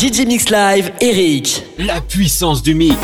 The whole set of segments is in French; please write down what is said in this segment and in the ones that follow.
DJ Mix Live, Eric. La puissance du mix.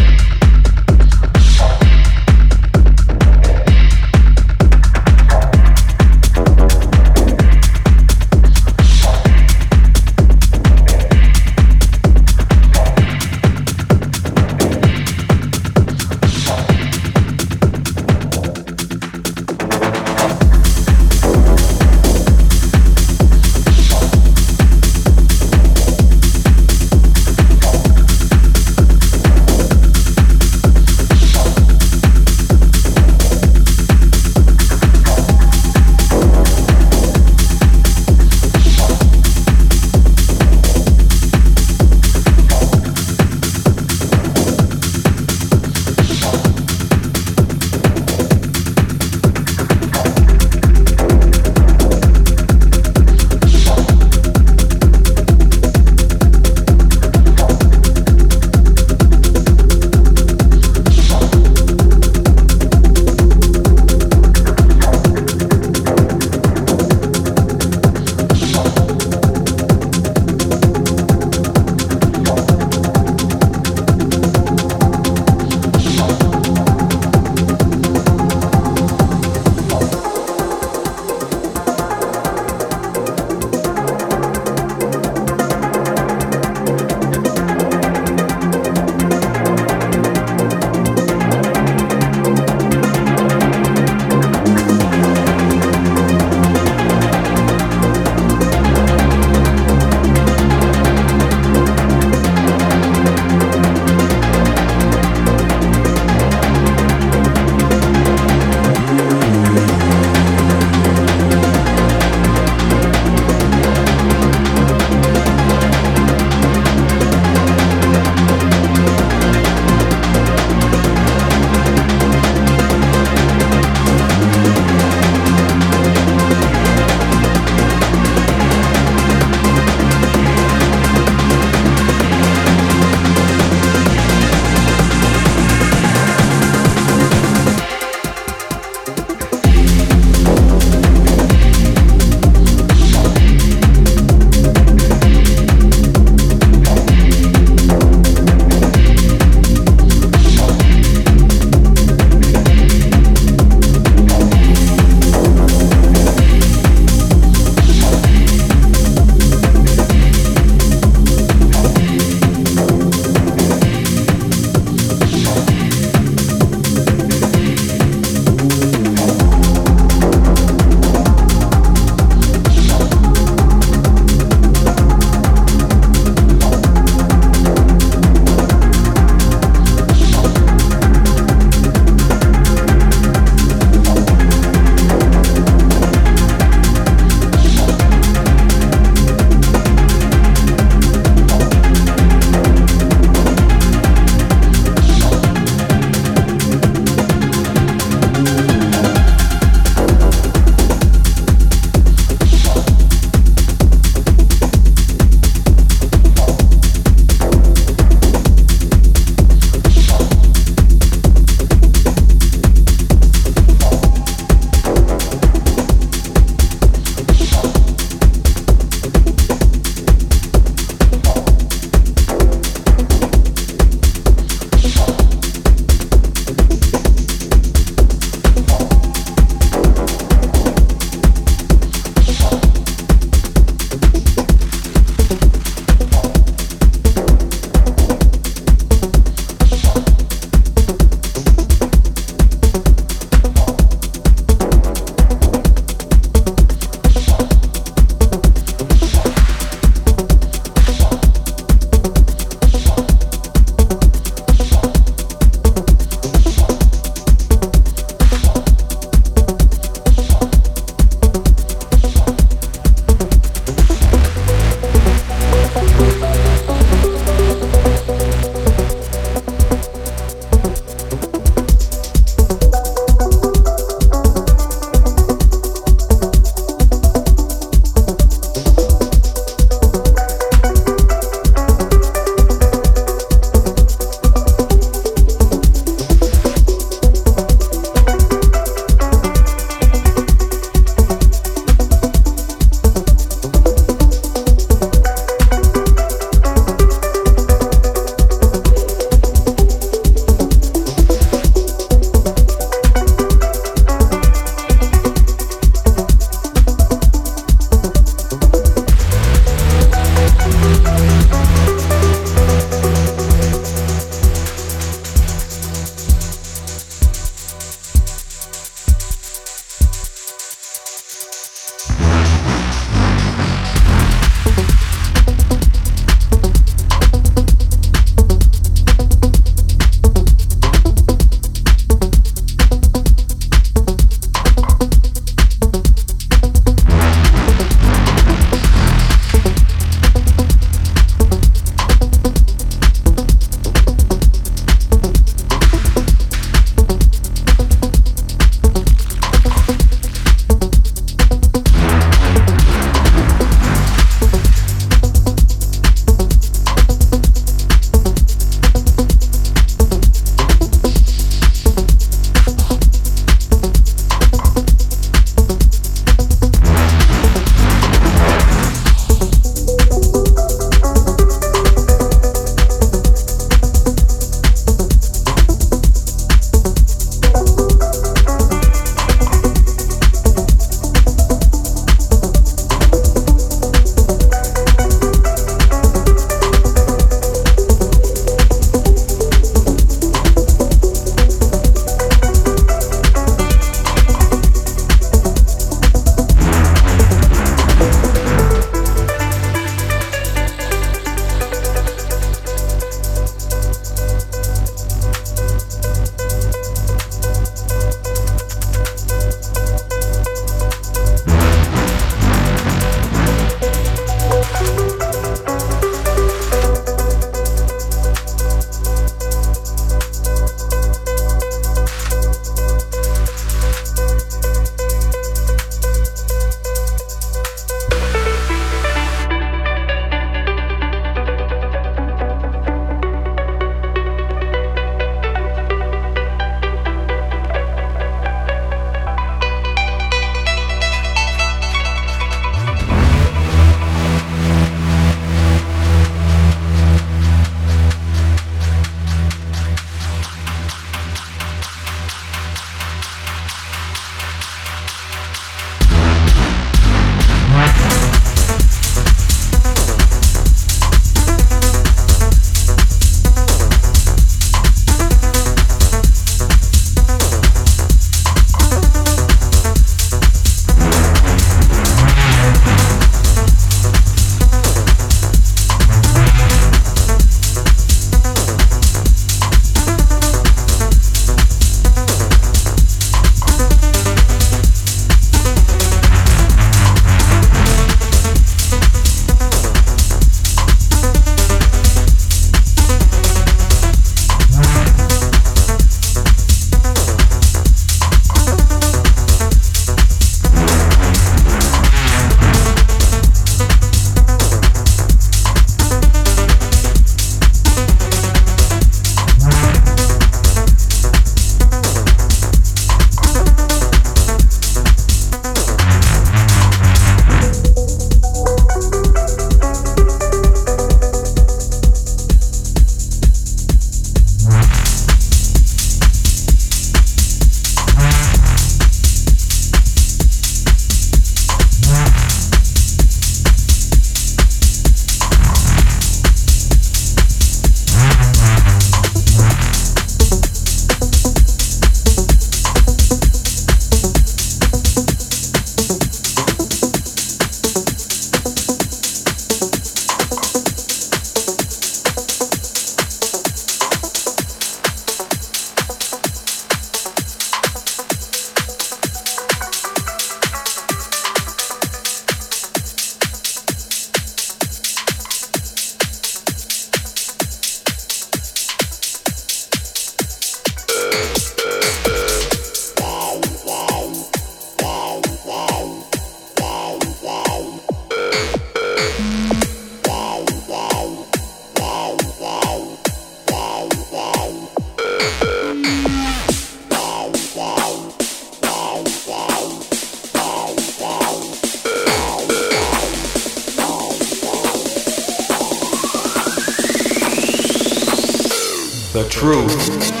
Truth,